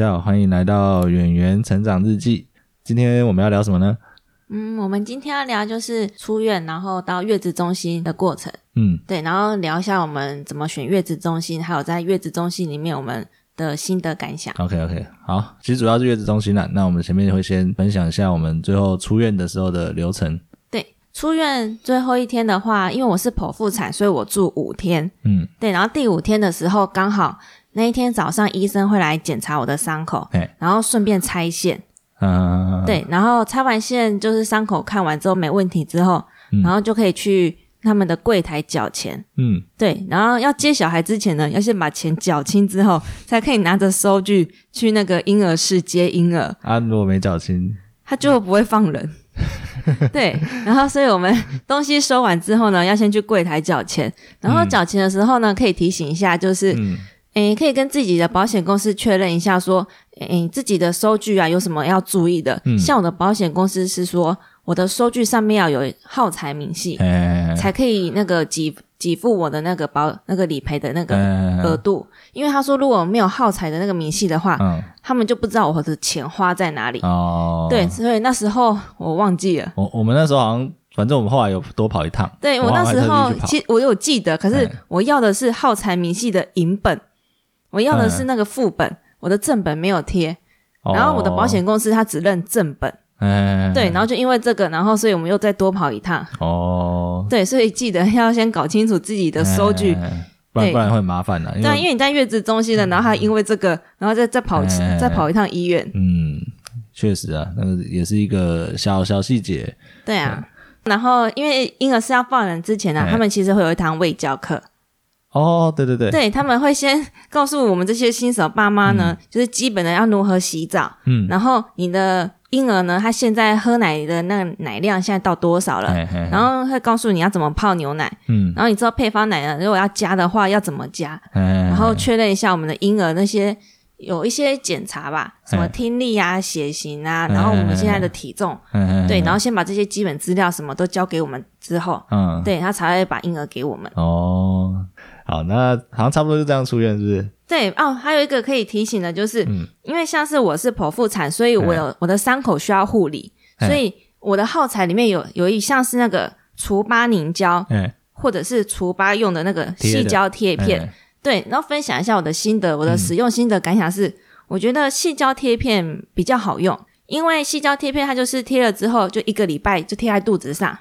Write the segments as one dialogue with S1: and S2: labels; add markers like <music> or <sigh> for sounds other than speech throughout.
S1: 大家好，欢迎来到演员成长日记。今天我们要聊什么呢？
S2: 嗯，我们今天要聊就是出院，然后到月子中心的过程。
S1: 嗯，
S2: 对，然后聊一下我们怎么选月子中心，还有在月子中心里面我们的心得感想。
S1: OK OK，好，其实主要是月子中心啦。那我们前面会先分享一下我们最后出院的时候的流程。
S2: 对，出院最后一天的话，因为我是剖腹产，所以我住五天。
S1: 嗯，
S2: 对，然后第五天的时候，刚好那一天早上医生会来检查我的伤口，然后顺便拆线。
S1: 嗯、
S2: 对，然后拆完线就是伤口看完之后没问题之后，
S1: 嗯
S2: 然后就可以去他们的柜台缴钱。
S1: 嗯，
S2: 对，然后要接小孩之前呢，要先把钱缴清之后，<laughs> 才可以拿着收据去那个婴儿室接婴儿，
S1: 啊，如果没缴清，
S2: 他就不会放人。<laughs> 对，然后所以我们东西收完之后呢，要先去柜台缴钱。然后缴钱的时候呢，可以提醒一下，就是
S1: 嗯
S2: 诶，可以跟自己的保险公司确认一下，说，诶，自己的收据啊有什么要注意的。
S1: 嗯
S2: 像我的保险公司是说，我的收据上面要有耗材明细，
S1: 哎，
S2: 才可以那个给给付我的那个保那个理赔的那个额
S1: 呃，
S2: 度。因为他说，如果没有耗材的那个明细的话，
S1: 嗯，
S2: 他们就不知道我的钱花在哪里。
S1: 哦，
S2: 对，，所以那时候我忘记了。
S1: 我我们那时候好像，反正我们后来有多跑一趟。
S2: 对我那时候其实我有记得，可是
S1: 哎
S2: 我要的是耗材明细的银本，我要的
S1: 嗯。
S2: 是那个副本，我的正本没有贴。
S1: 哦。
S2: 然后我的保，险公司它只认正本，
S1: 哎，
S2: 对，然后就因为这个，然后所以我们又再多跑一趟，
S1: 哦，
S2: 对，所以记得要先搞清楚自己的收据，
S1: 哎不然
S2: 对
S1: 不然会麻烦的。因
S2: 对啊，因为你在月子中心了，然后还因为这个，然后再再跑
S1: 哎
S2: 再跑一趟医院，
S1: 嗯，确实啊，那个也是一个小小细节。
S2: 对啊。然后因为婴儿是要放人之前呢、
S1: 哎
S2: 他们其实会有一堂卫教课，
S1: 哦，对对对，
S2: 对他们会先告诉我们这些新手爸妈呢，就是基本的要如何洗澡，
S1: 嗯，
S2: 然后你的婴儿呢，他现在喝奶的那个奶量现在到多少了，
S1: 嘿嘿
S2: 然后会告诉你要怎么泡牛奶，
S1: 嗯，
S2: 然后你知道配方奶呢，如果要加的话要怎么加，
S1: 然
S2: 然后确认一下我们的婴儿那些有一些检查吧，什么
S1: 哎
S2: 听力啊、血型啊，
S1: 哎
S2: 然后我们现在的体重，
S1: 嗯
S2: 对，然后先把这些基本资料什么都交给我们之后，
S1: 嗯，
S2: 对他才会把婴儿给我们。
S1: 哦，好，那好像差不多就这样出院，是不是？
S2: 对哦，还有一个可以提醒的就是，
S1: 嗯。
S2: 因为像是我是剖腹产，所以我有我的伤口需要护理，
S1: 哎。
S2: 所以我的耗材里面有有一项是那个除疤凝胶，
S1: 哎，
S2: 或者是除疤用的那个细胶贴片。
S1: 哎。
S2: 对，然后分享一下我的心得，我的
S1: 嗯。
S2: 使用心得感想是，我觉得细胶贴片比较好用，因为细胶贴片它就是贴了之后就一个礼拜就贴在肚子上。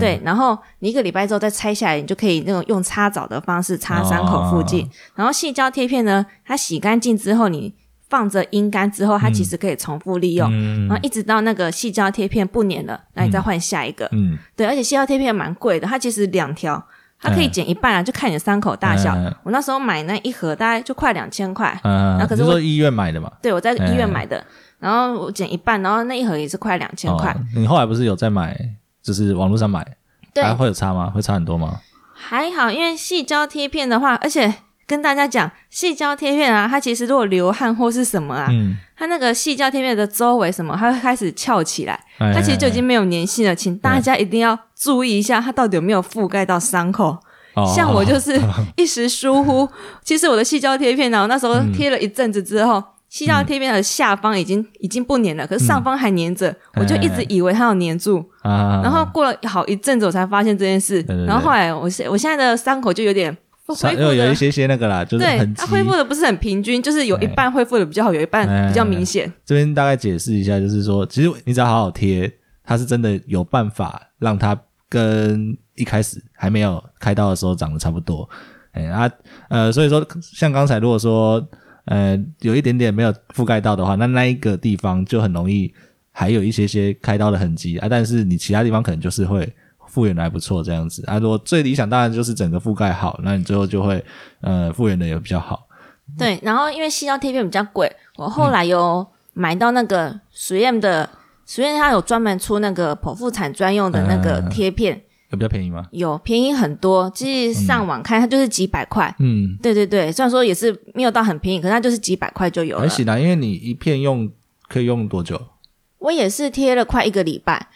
S2: 对，然后你一个礼拜之后再拆下来，你就可以那种用擦澡的方式擦伤口附近。
S1: 哦
S2: 然后细胶贴片呢，它洗干净之后，你放着阴干之后，它其实可以重复利用。
S1: 嗯
S2: 然后一直到那个细胶贴片不粘了，那你再换下一个。
S1: 嗯，
S2: 对，而且细胶贴片蛮贵的，它其实两条，它可以剪一半啊，就看你的伤口大小。
S1: 嗯
S2: 我那时候买那一盒大概就快两千块，
S1: 嗯，
S2: 那可是
S1: 说医院买的嘛？
S2: 对我在医院
S1: 嗯
S2: 买的，然后我剪一半，然后那一盒也是快两千块。
S1: 哦你后来不是有在买，就是网络上买，
S2: 对，
S1: 还会有差吗？会差很多吗？
S2: 还好，因为细胶贴片的话，而且跟大家讲，细胶贴片啊，它其实如果流汗或是什么啊，
S1: 嗯，
S2: 它那个细胶贴片的周围什么，它会开始翘起来，
S1: 哎
S2: 它其实就已经没有粘性了，请大家一定要注意一下，它到底有没有覆盖到伤口。
S1: 哦
S2: 像我就是一时疏忽，其实我的细胶贴片呢，我那时候贴了一阵子之后，细胶贴片的下方已经已经不粘了，可是上方还粘着，我就一直以为它有粘住，
S1: 啊，
S2: 然后过了好一阵子我才发现这件事
S1: 对对，对
S2: 然后后来我现我现在的伤口就有点恢复的。
S1: 有一些些那个啦，就是
S2: 它。恢复的不是很平均，就是有一半恢复的比较好，有一半比较明显。
S1: 这边大概解释一下，就是说，其实你只要好好贴，它是真的有办法让它跟一开始还没有开刀的时候长得差不多。哎啊呃，所以说像刚才如果说呃有一点点没有覆盖到的话，那那一个地方就很容易还有一些些开刀的痕迹啊，但是你其他地方可能就是会复原的还不错这样子啊。如果最理想当然就是整个覆盖好，那你最后就会呃复原的也比较好。
S2: 对，然后因为细胶贴片比较贵，我后来有买到那个实验的，实验它有专门出那个剖腹产专用的那个贴片，
S1: 有比较便宜吗？
S2: 有便宜很多。其实上网看它就是几百块。
S1: 嗯，
S2: 对对对，虽然说也是没有到很便宜，可是它就是几百块就有了
S1: 还。行啦，因为你一片用可以用多久？
S2: 我也是贴了快一个礼拜，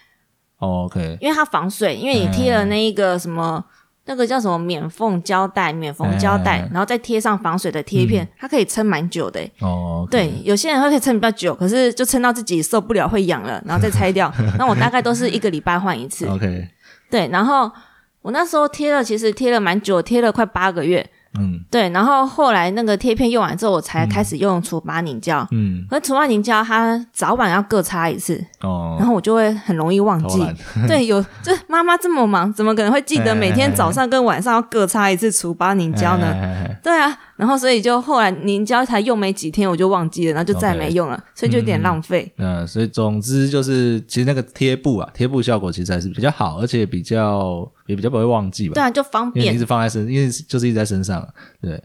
S1: 哦，OK，
S2: 因为它防水，因为你贴了那一个什么那个叫什么免缝胶带、免缝胶带，
S1: 哎
S2: 然后再贴上防水的贴片，它可以撑蛮久的欸。
S1: 哦，
S2: 对，有些人会可以撑比较久，可是就撑到自己受不了会痒了，然后再拆掉。<laughs> 那我大概都是一个礼拜换一次。
S1: ，OK，
S2: 对，然后我那时候贴了，其实贴了蛮久，贴了快八个月。
S1: 嗯
S2: 对，然后后来那个贴片用完之后，我才开始用除疤凝胶。
S1: 嗯，
S2: 可是除疤凝胶它早晚要各擦一次，
S1: 哦，
S2: 然后我就会很容易忘记。<laughs> 对，有这妈妈这么忙，怎么可能会记得每天早上跟晚上要各擦一次除疤凝胶呢？对啊，然后所以就后来凝胶才用没几天，我就忘记了，然后就再也没用了所以就有点浪费。
S1: 嗯，所以总之就是，其实那个贴布啊，贴布效果其实还是比较好，而且比较也比较不会忘记吧。
S2: 对啊，就方便
S1: 一。直放在身，因为就是一直在身上，对。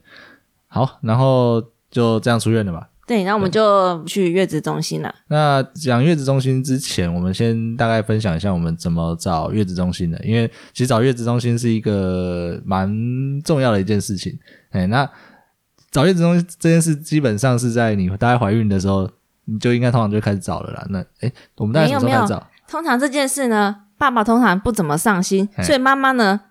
S1: 好，然后就这样出院了嘛。
S2: 对，然后我们就去月子中心了。
S1: 那讲月子中心之前，我们先大概分享一下我们怎么找月子中心的，因为其实找月子中心是一个蛮重要的一件事情。哎，那找月子中心这件事，基本上是在你大概怀孕的时候，你就应该通常就开始找了啦。那哎，我们大概什么时候开始找？
S2: 通常这件事呢，爸爸通常不怎么上心，所以妈妈呢，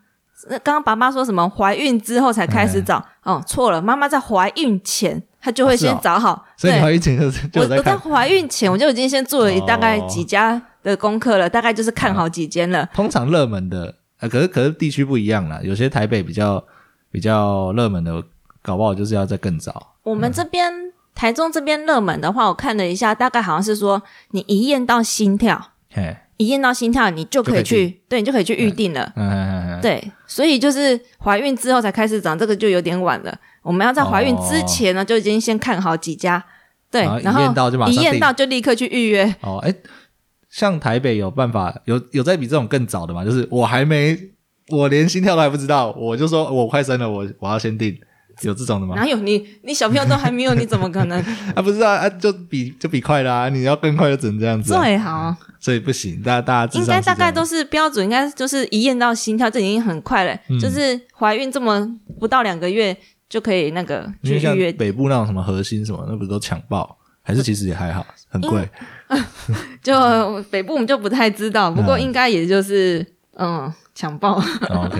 S2: 呃刚刚爸爸说什么怀孕之后才开始找，哦，错了，妈妈在怀孕前她就会先找好。
S1: 所以怀孕前就就
S2: 我我在。怀孕前我就已经先做了大概
S1: 哦
S2: 几家的功课了，大概就是看好几间了。
S1: 通常热门的，呃，可是可是地区不一样啦，有些台北比较比较热门的，搞不好就是要再更早。
S2: 我们这边、台中这边热门的话，我看了一下，大概好像是说你一验到心跳，
S1: 嘿，
S2: 一验到心跳，你就可以去，对你就可以去预定了。
S1: 嗯嗯嗯嗯，
S2: 对，所以就是怀孕之后才开始长，这个就有点晚了。我们要在怀孕之前呢，就已经先看好几家，对，
S1: 然后一验到就马上
S2: 一验到就立刻去预约。
S1: 哦，哎，像台北有办法，有有在比这种更早的吗？就是我还没，我连心跳都还不知道，我就说我快生了，我我要先定，有这种的吗？
S2: 哪有你？你小朋友都还没有，你怎么可能 <laughs>
S1: 啊，不是啊，啊，就比就比快啦、你要更快就只能这样子、啊，
S2: 最好？
S1: 所以不行，大家大家智
S2: 应该大概都是标准，应该就是一验到心跳，这已经很快了。
S1: 嗯
S2: 就是怀孕这么不到两个月就可以那个
S1: 因为像
S2: 去预约。
S1: 北部那种什么核心什么，那不是都抢爆？还是其实也还好，很贵。<laughs>
S2: 就北部我们就不太知道，不过
S1: 嗯
S2: 应该也就是嗯抢报。
S1: 哦 OK，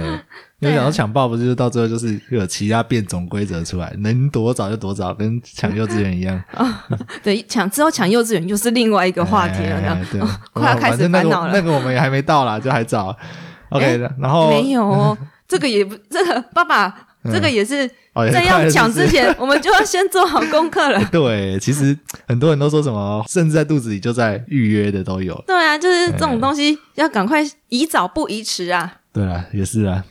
S1: 因为讲到抢爆，不就是就到最后就是有其他变种规则出来，能多早就多早，跟抢幼稚园一样。<laughs>
S2: 对，抢之后抢幼稚园又是另外一个话题了哎。
S1: 哎对，
S2: 快要开始烦恼了
S1: 那个我们也还没到啦，就还早。OK，
S2: 哎
S1: 然后
S2: 没有哦，这个也不，这个爸爸，这个也是
S1: 哦
S2: 在要抢。之前，我们就要先做好功课了 <laughs>
S1: 对，其实很多人都说什么，甚至在肚子里就在预约的都有。
S2: 对啊，就是这种东西要赶快宜早不宜迟啊。
S1: 对啊，也是啊。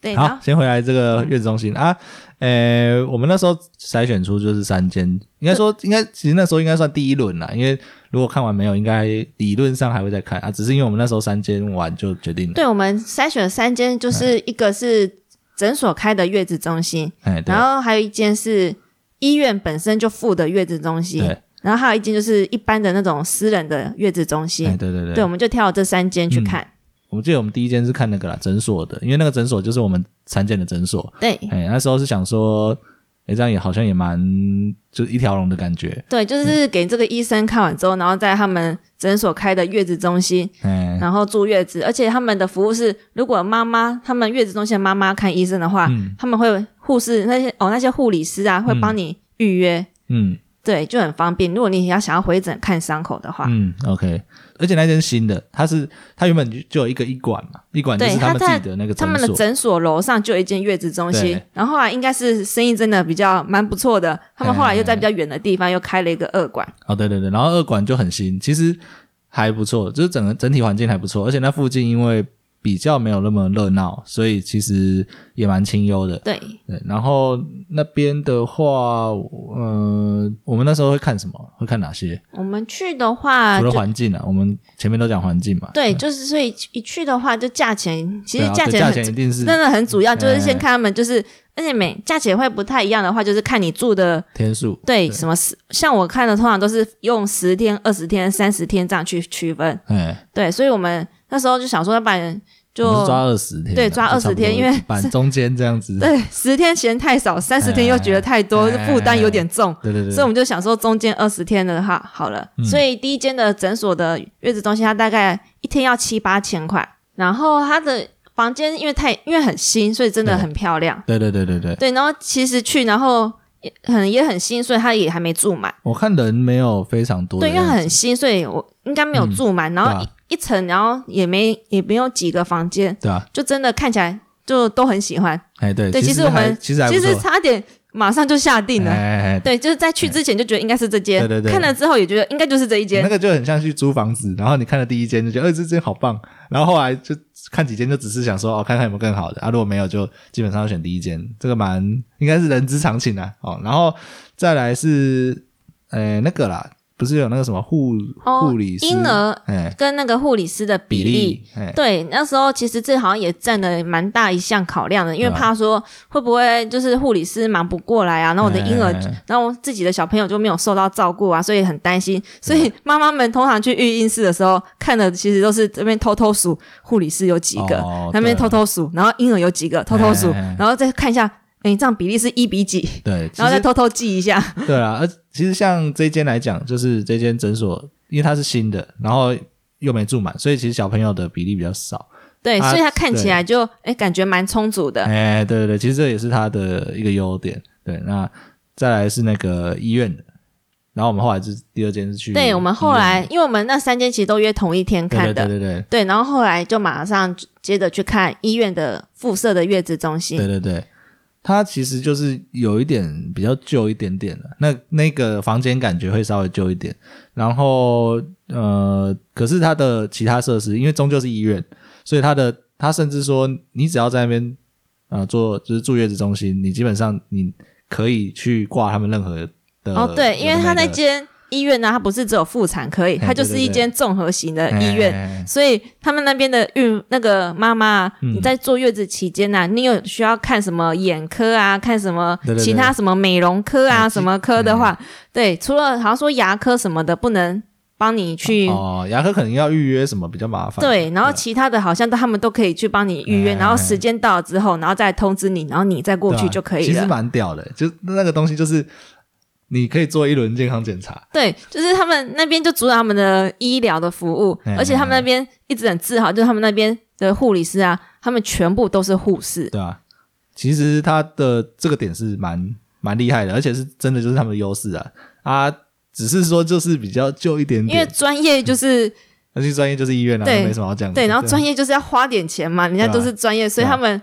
S2: 对，
S1: 好，先回来这个月子中心啊，呃，我们那时候筛选出就是三间，应该说应该其实那时候应该算第一轮啦，因为如果看完没有，应该理论上还会再看啊，只是因为我们那时候三间完就决定了。
S2: 对我们筛选了三间，就是一个是诊所开的月子中心，
S1: 哎，对
S2: 然后还有一间是医院本身就附的月子中心，
S1: 对，
S2: 然后还有一间就是一般的那种私人的月子中心。
S1: 哎对对对
S2: 对，我们就挑了这三间去看。
S1: 我们记得我们第一间是看那个啦，诊所的，因为那个诊所就是我们产检的诊所。
S2: 对
S1: 哎，那时候是想说，哎，这样也好像也蛮就一条龙的感觉。
S2: 对，就是给这个医生看完之后，然后在他们诊所开的月子中心，
S1: 嗯，
S2: 然后住月子，而且他们的服务是，如果妈妈他们月子中心的妈妈看医生的话，
S1: 嗯
S2: 他们会护士那些哦那些护理师啊会帮你预约，
S1: 嗯
S2: 对，就很方便。如果你要想要回诊看伤口的话，
S1: 嗯，OK。而且那间新的，它是它原本就就有一个医馆嘛，医馆就是他们自己的那个
S2: 他们的
S1: 诊所。
S2: 楼上就有一间月子中心，然后后来应该是生意真的比较蛮不错的，他们后来又在比较远的地方又开了一个二馆。
S1: 哦，对对对，然后二馆就很新，其实还不错，就是整个整体环境还不错，而且那附近因为比较没有那么热闹，所以其实也蛮清幽的。
S2: 对，
S1: 对，然后那边的话，呃，我们那时候会看什么？会看哪些？
S2: 我们去的话
S1: 除了。环境啊，我们前面都讲环境嘛。
S2: 对，就是所以一去的话，就价钱，其实
S1: 价
S2: 价钱很
S1: 钱一定是
S2: 真的很主要，就是先
S1: 哎
S2: 看他们，就是而且每价钱会不太一样的话，就是看你住的
S1: 天数。
S2: 对什么十，像我看的通常都是用十天、二十天、三十天这样去区分。
S1: 哎，
S2: 对，所以我们那时候就想说，要不然就
S1: 抓二十天啊，
S2: 对抓20
S1: 就差不多
S2: 天因为 <laughs>
S1: 板中间这样子。
S2: 对十天嫌太少，三十天又觉得太多，
S1: 哎
S2: 负担有点重。
S1: 对对对，
S2: 所以我们就想说，中间二十天的话好了。
S1: 嗯
S2: 所以第一间的诊所的月子中心，它大概一天要七八千块，然后它的房间因为太因为很新，所以真的很漂亮。
S1: 对对对对对，
S2: 对，然后其实去，然后也很也很新，所以他也还没住满。
S1: 我看人没有非常多
S2: 对，因为，很新，所以我应该没有住满。然后一一层，然后也没也没有几个房间，
S1: 对啊，
S2: 就真的看起来就都很喜欢。
S1: 哎对
S2: 对，
S1: 其
S2: 其实我们
S1: 其实
S2: 其实，差点马上就下定了。
S1: 哎哎哎
S2: 对，就是在去之前就觉得应该是这间，
S1: 对对对
S2: 看了之后也觉得应该就是这一间
S1: 那。个就很像去租房子，然后你看了第一间就觉得，呃，这间好棒，然后后来就看几间，就只是想说，哦，看看有没有更好的。啊，如果没有，就基本上要选第一间，这个蛮应该是人之常情啊，哦，然后再来是，呃，那个啦，不是有那个什么护
S2: 哦
S1: 护理师，
S2: 婴儿
S1: 哎，
S2: 跟那个护理师的比
S1: 比
S2: 例，
S1: 哎，
S2: 对，那时候其实这好像也占了蛮大一项考量的，因为怕说会不会就是护理师忙不过来啊，然后我的婴儿然后自己的小朋友就没有受到照顾啊，所以很担心。所以妈妈们通常去育婴室的时候，看的其实都是这边偷偷数护理师有几个，
S1: 哦
S2: 那边偷偷数，然后婴儿有几个偷偷数然后再看一下，哎，这样比例是一比几，
S1: 对，<laughs>
S2: 然后再偷偷记一下。<laughs>
S1: 对啊，而其实像这间来讲，就是这间诊所，因为它是新的，然后又没住满，所以其实小朋友的比例比较少。
S2: 对，
S1: 啊
S2: 所以它看起来就哎感觉蛮充足的。
S1: 哎，对对对，其实这也是它的一个优点。对，那再来是那个医院的，然后我们后来是第二间是去
S2: 对我们后来，因为我们那三间其实都约同一天看的，
S1: 对对对对
S2: 对，然后后来就马上接着去看医院的附设的月子中心。
S1: 对对对，它其实就是有一点比较旧一点点的，那那个房间感觉会稍微旧一点，然后呃，可是它的其他设施，因为终究是医院，所以它的它甚至说，你只要在那边呃做就是住月子中心，你基本上你可以去挂他们任何的
S2: 哦，对，因为他那
S1: 那
S2: 间医院呢，它不是只有妇产科而已，
S1: 哎
S2: 它就是一间综合型的医院。
S1: 院，
S2: 所以他们那边的孕那个妈妈你在坐月子期间呐、你有需要看什么眼科啊，看什么其他什么美容科啊，
S1: 哎
S2: 什么科的话，对，除了好像说牙科什么的不能帮你去。
S1: 哦，牙科可能要预约什么比较麻烦，
S2: 对，然后其他的好像都他们都可以去帮你预约，
S1: 哎
S2: 然后时间到了之后，然后再通知你，然后你再过去就可以了
S1: 其实。蛮屌的，就那个东西就是你可以做一轮健康检查，
S2: 对，就是他们那边就主打他们的医疗的服务，
S1: 哎
S2: 而且他们那边一直很自豪，就是他们那边的护理师啊，他们全部都是护士。
S1: 对啊，其实他的这个点是蛮蛮厉害的，而且是真的就是他们的优势啊。啊，只是说就是比较旧一点点。
S2: 因为，专业就是
S1: 那些专业就是医院啊，
S2: 对
S1: 没什么好讲的。
S2: 对，然后专业就是要花点钱嘛，人家都是专业，所以他们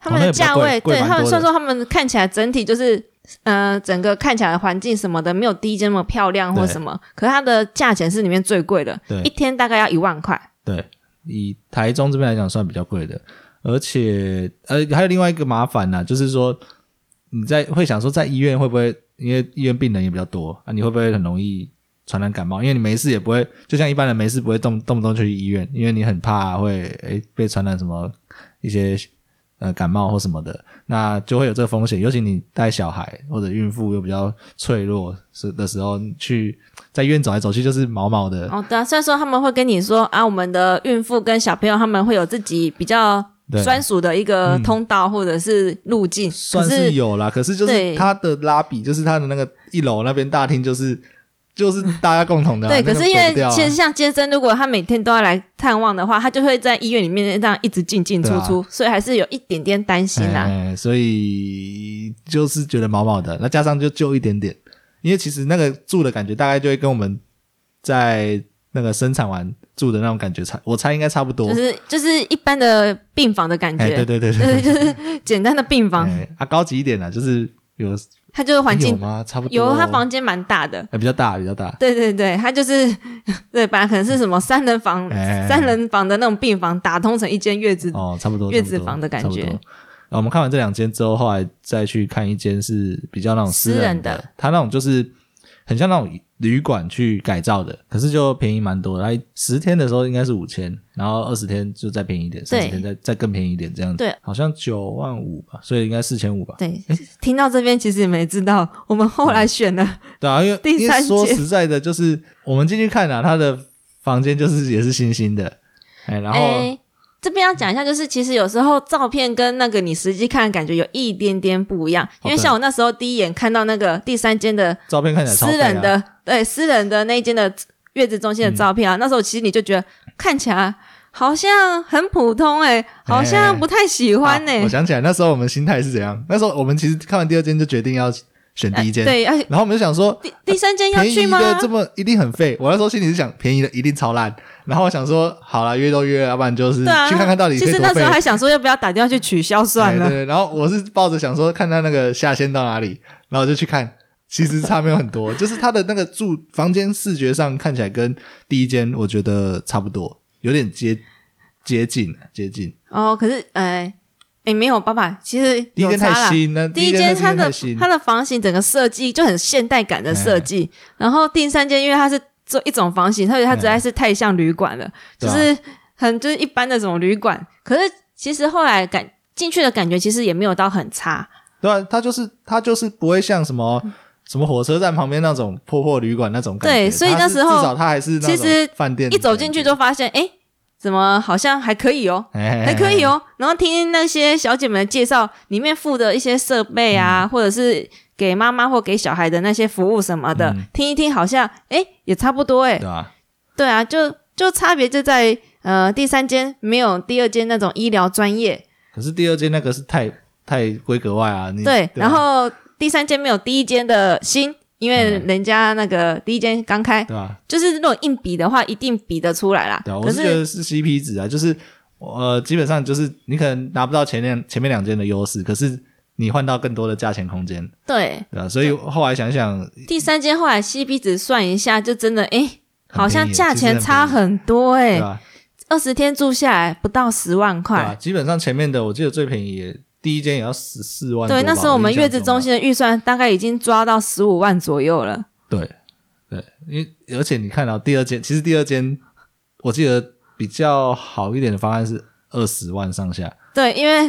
S2: 他们的价位，对他们虽然说他们看起来整体就是呃整个看起来环境什么的没有第一间那么漂亮或什么，可是它的价钱是里面最贵的
S1: 对，
S2: 一天大概要一万块。
S1: 对，以台中这边来讲算比较贵的，而且呃还有另外一个麻烦呢、就是说你在会想说在医院会不会，因为医院病人也比较多啊，你会不会很容易传染感冒？因为你没事也不会，就像一般人没事不会动动不动就去医院，因为你很怕会诶被传染什么一些呃感冒或什么的，那就会有这个风险。尤其你带小孩或者孕妇又比较脆弱是的时候，去在医院走来走去就是毛毛的，
S2: 哦，对啊，虽然说他们会跟你说啊，我们的孕妇跟小朋友他们会有自己比较
S1: 对
S2: 专属的一个通道或者是路径，
S1: 算
S2: 可是
S1: 是有啦，可是就是
S2: 对
S1: 它的拉比，就是它的那个一楼那边大厅，就是就是大家共同的啊、
S2: 对，
S1: 那个
S2: 可是因为其实像接生，如果他每天都要来探望的话，他就会在医院里面这样一直进进出出，所以还是有一点点担心啦。
S1: 哎，所以就是觉得毛毛的，那加上就旧一点点，因为其实那个住的感觉大概就会跟我们在那个生产完住的那种感觉差，我猜应该差不多。
S2: 就是就是一般的病房的感
S1: 哎，
S2: 觉，
S1: 对对对对，
S2: 对，就是简单的病房，
S1: 哎啊，高级一点的，就是有
S2: 它就是环境
S1: 有吗？差不多
S2: 有，他房间蛮大的。
S1: 哎比较大，比较大。
S2: 对对对，他就是 <laughs> 对，本来可能是什么三人房、
S1: 哎
S2: 三人房的那种病房，打通成一间月子。
S1: 哦，差不多
S2: 月子房的感觉
S1: 我们看完这两间之后，后来再去看一间是比较那种私
S2: 私人
S1: 的，
S2: 的
S1: 它那种就是很像那种旅馆去改造的，可是就便宜蛮多的。它十天的时候应该是五千，然后二十天就再便宜一点，三十天再再更便宜一点，这样子。
S2: 对，
S1: 好像九万五吧，所以应该四千五吧。
S2: 对，听到这边其实你们也知道，我们后来选了，
S1: 对啊，因为
S2: 第三
S1: 因为说实在的，就是我们进去看啊，他的房间就是也是新新的，哎，然后、
S2: 哎，这边要讲一下，就是其实有时候照片跟那个你实际看的感觉有一点点不一样，因为像我那时候第一眼看到那个第三间的
S1: 照片看起来超
S2: 私人的，对私人的那一间的月子中心的照片啊，那时候其实你就觉得看起来好像很普通哎、好像不太喜欢哎、
S1: 啊我想起来，那时候我们心态是怎样？那时候我们其实看完第二间就决定要选第一间，
S2: 对，而且
S1: 然后我们就想说，
S2: 第第三间要
S1: 便宜
S2: 去吗？
S1: 的这么一定很废。我那时候心里是想，便宜的一定超烂。然后我想说，好了，约都约了，要不然就是去看看到底
S2: 其实那时候。还想说要不要打电话去取消算了。
S1: 对对，然后我是抱着想说，看他那个下线到哪里，然后我就去看。其实差没有很多，就是他的那个住房间视觉上看起来跟第一间我觉得差不多，有点接接近接近。
S2: 哦，可是哎哎没有爸爸，其实
S1: 第一间。太新，了
S2: 第一
S1: 间
S2: 间它的它的房型整个设计就很现代感的设计，然后第三间因为它是做一种房型，所以它实在是太像旅馆了，就是很就是一般的这种旅馆。可是其实后来感进去的感觉其实也没有到很差，
S1: 对啊，它就是它就是不会像什么什么火车站旁边那种破破旅馆那种感觉。
S2: 对所以那时候
S1: 至少它还是那种
S2: 其实
S1: 饭店，
S2: 一走进去就发现，哎，怎么好像还可以哦。<laughs>
S1: 还
S2: 还可以。哦，然后听那些小姐们的介绍，里面附的一些设备啊，或者是给妈妈或给小孩的那些服务什么的，
S1: 嗯
S2: 听一听，好像哎也差不多哎
S1: 对，啊？
S2: 对啊，就就差别就在呃第三间没有第二间那种医疗专业，
S1: 可是第二间那个是太太规格外啊，你
S2: 对，
S1: 啊
S2: 然后第三间没有第一间的新，因为
S1: 嗯
S2: 人家那个第一间刚开，
S1: 对吧？
S2: 就是如果硬比的话，一定比得出来啦。
S1: 对啊，我
S2: 可
S1: 是觉得是 CP 值啊，就是呃，基本上就是你可能拿不到前面前面两间的优势，可是你换到更多的价钱空间，
S2: 对
S1: 对吧？所以后来想想，
S2: 第三间后来 CP 值算一下，就真的哎，
S1: 很
S2: 好像价钱差
S1: 很
S2: 很多哎？二十天住下来不到十万？块。
S1: 基本上前面的我记得最便宜也第一间也要十四万。
S2: 对，那时候我们月子中
S1: 心。
S2: 的预算大概已经抓到十五万左右了。
S1: 对对，因为而且你看到第二间，其实第二间我记得比较好一点的方案是二十万上下，
S2: 对，因为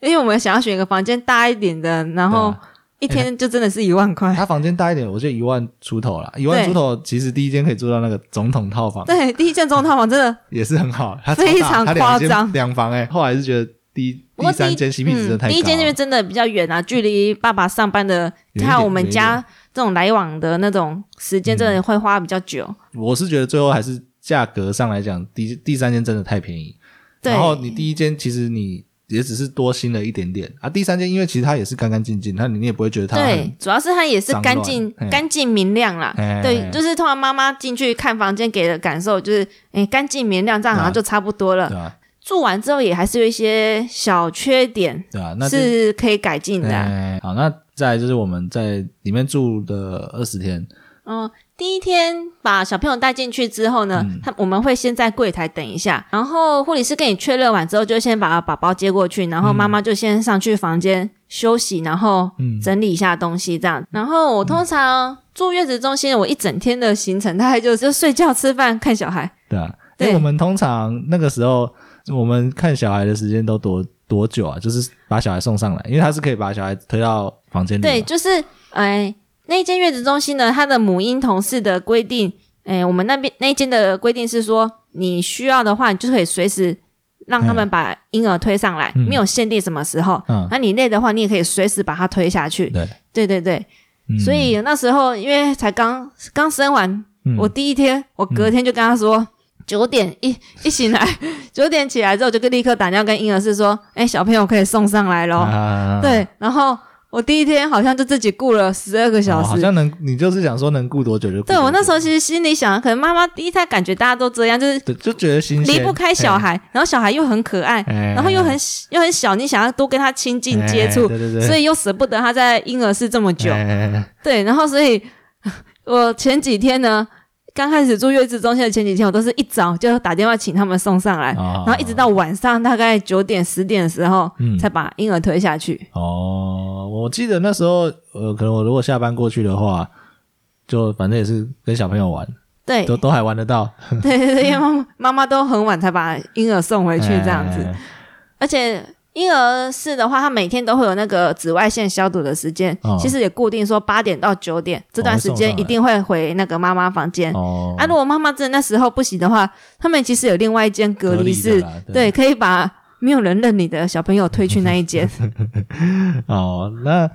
S2: 因为我们想要选一个房间大一点的，然后一天就真的是一万块。
S1: 他房间大一点，我记得一万出头啦，一万出头，其实第一间可以住到那个总统套房，
S2: 对，第一间总统套房真的
S1: 也是很好，它
S2: 非常夸张
S1: 两房哎、后来是觉得第一第三间 CP 值真的
S2: 嗯，
S1: 太
S2: 第一间因为真的比较远啊，距离爸爸上班的
S1: 有一
S2: 还有我们家这种来往的那种时间，真的会花比较久。
S1: 我是觉得最后还是价格上来讲，第第三间真的太便宜，然后你第一间其实你也只是多新了一点点。啊，第三间因为其实它也是干干净净，它你也不会觉得它很
S2: 对，主要是它也是干净干净明亮啦。
S1: 哎
S2: 对，就是通常妈妈进去看房间给的感受就是，哎，干净明亮，这样好像就差不多了。住完之后也还是有一些小缺点
S1: 对啊、那是
S2: 是可以改进的啊。
S1: 哎好，那再来就是我们在里面住的二十天，
S2: 嗯，第一天把小朋友带进去之后呢，
S1: 嗯
S2: 他我们会先在柜台等一下，然后护理师跟你确认完之后，就先把宝宝接过去，然后妈妈就先上去房间休息，然后
S1: 嗯
S2: 整理一下东西这样。然后我通常住月子中心，我一整天的行程大概就是睡觉、吃饭、看小孩。
S1: 对啊，
S2: 对
S1: 因为我们通常那个时候我们看小孩的时间都多多久啊？就是把小孩送上来，因为他是可以把小孩推到房间里。
S2: 对，就是哎，那间月子中心呢，它的母婴同事的规定，哎，我们那边那间的规定是说，你需要的话，你就可以随时让他们把婴儿推上来，
S1: 嗯
S2: 没有限定什么时候。
S1: 嗯，
S2: 那你累的话，你也可以随时把他推下去。
S1: 对，
S2: 对对对，
S1: 嗯
S2: 所以那时候因为才刚刚生完，
S1: 嗯
S2: 我第一天，我隔天就跟他说。九点一一醒来，<laughs> 九点起来之后就跟立刻打电话跟婴儿室说：“哎，小朋友可以送上来喽。
S1: 啊，
S2: 对，然后我第一天好像就自己顾了十二个小时。
S1: 哦好像能，你就是想说能顾多久就顾多久。
S2: 对我那时候其实心里想，可能妈妈第一胎感觉大家都这样，就是
S1: 就觉得新鲜，
S2: 离不开小孩，然后小孩又很可爱，
S1: 哎，
S2: 然后又很又很小，你想要多跟他亲近接触
S1: 哎，对对对，
S2: 所以又舍不得他在婴儿室这么久。
S1: 哎。
S2: 对，然后所以 <laughs> 我前几天呢，刚开始住月子中心的前几天，我都是一早就打电话请他们送上来，
S1: 哦
S2: 然后一直到晚上大概九点十点的时候，
S1: 嗯。
S2: 才把婴儿推下去。
S1: 哦，我记得那时候，呃，可能我如果下班过去的话，就反正也是跟小朋友玩，
S2: 对。
S1: 都都还玩得到，
S2: 对对对，因为妈妈都很晚才把婴儿送回去这样子，<laughs>
S1: 哎。
S2: 而且。婴儿室的话，他每天都会有那个紫外线消毒的时间，
S1: 哦
S2: 其实也固定说八点到九点这段时间一定会回那个妈妈房间。
S1: 哦，
S2: 啊，如果妈妈真的那时候不行的话，他们其实有另外一间隔离室，对，可以把没有人认你的小朋友推去那一间 <laughs>
S1: 哦，那